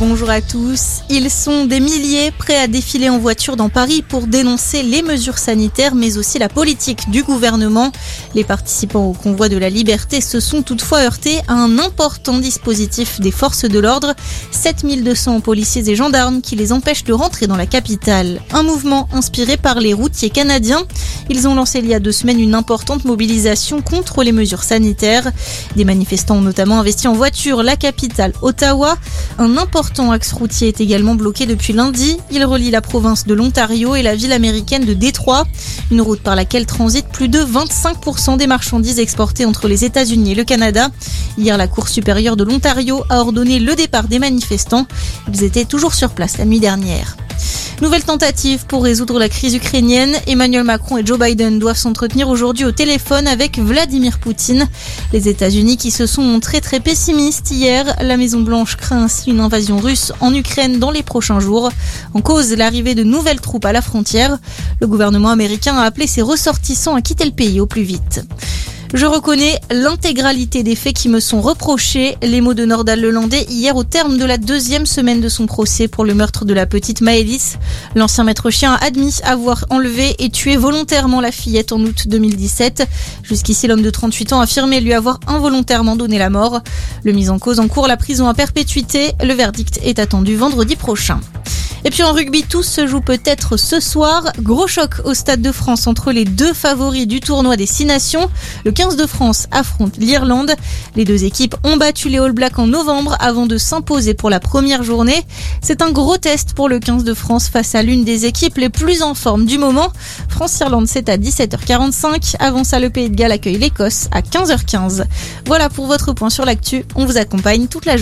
Bonjour à tous. Ils sont des milliers prêts à défiler en voiture dans Paris pour dénoncer les mesures sanitaires mais aussi la politique du gouvernement. Les participants au convoi de la liberté se sont toutefois heurtés à un important dispositif des forces de l'ordre. 7200 policiers et gendarmes qui les empêchent de rentrer dans la capitale. Un mouvement inspiré par les routiers canadiens. Ils ont lancé il y a deux semaines une importante mobilisation contre les mesures sanitaires. Des manifestants ont notamment investi en voiture la capitale Ottawa. Un important axe routier est également bloqué depuis lundi. Il relie la province de l'Ontario et la ville américaine de Détroit. Une route par laquelle transitent plus de 25% des marchandises exportées entre les États-Unis et le Canada. Hier, la Cour supérieure de l'Ontario a ordonné le départ des manifestants. Ils étaient toujours sur place la nuit dernière. Nouvelle tentative pour résoudre la crise ukrainienne. Emmanuel Macron et Joe Biden doivent s'entretenir aujourd'hui au téléphone avec Vladimir Poutine. Les États-Unis qui se sont montrés très pessimistes hier. La Maison-Blanche craint ainsi une invasion russe en Ukraine dans les prochains jours. En cause, l'arrivée de nouvelles troupes à la frontière. Le gouvernement américain a appelé ses ressortissants à quitter le pays au plus vite. Je reconnais l'intégralité des faits qui me sont reprochés. Les mots de Nordal Lelandais hier au terme de la deuxième semaine de son procès pour le meurtre de la petite Maëlys. L'ancien maître chien a admis avoir enlevé et tué volontairement la fillette en août 2017. Jusqu'ici, l'homme de 38 ans a affirmé lui avoir involontairement donné la mort. Le mis en cause encourt la prison à perpétuité. Le verdict est attendu vendredi prochain. Et puis en rugby, tout se joue peut-être ce soir. Gros choc au Stade de France entre les deux favoris du tournoi des Six Nations. Le 15 de France affronte l'Irlande. Les deux équipes ont battu les All Blacks en novembre avant de s'imposer pour la première journée. C'est un gros test pour le 15 de France face à l'une des équipes les plus en forme du moment. France-Irlande, c'est à 17h45. Avant ça, le Pays de Galles accueille l'Écosse à 15h15. Voilà pour votre point sur l'actu. On vous accompagne toute la journée.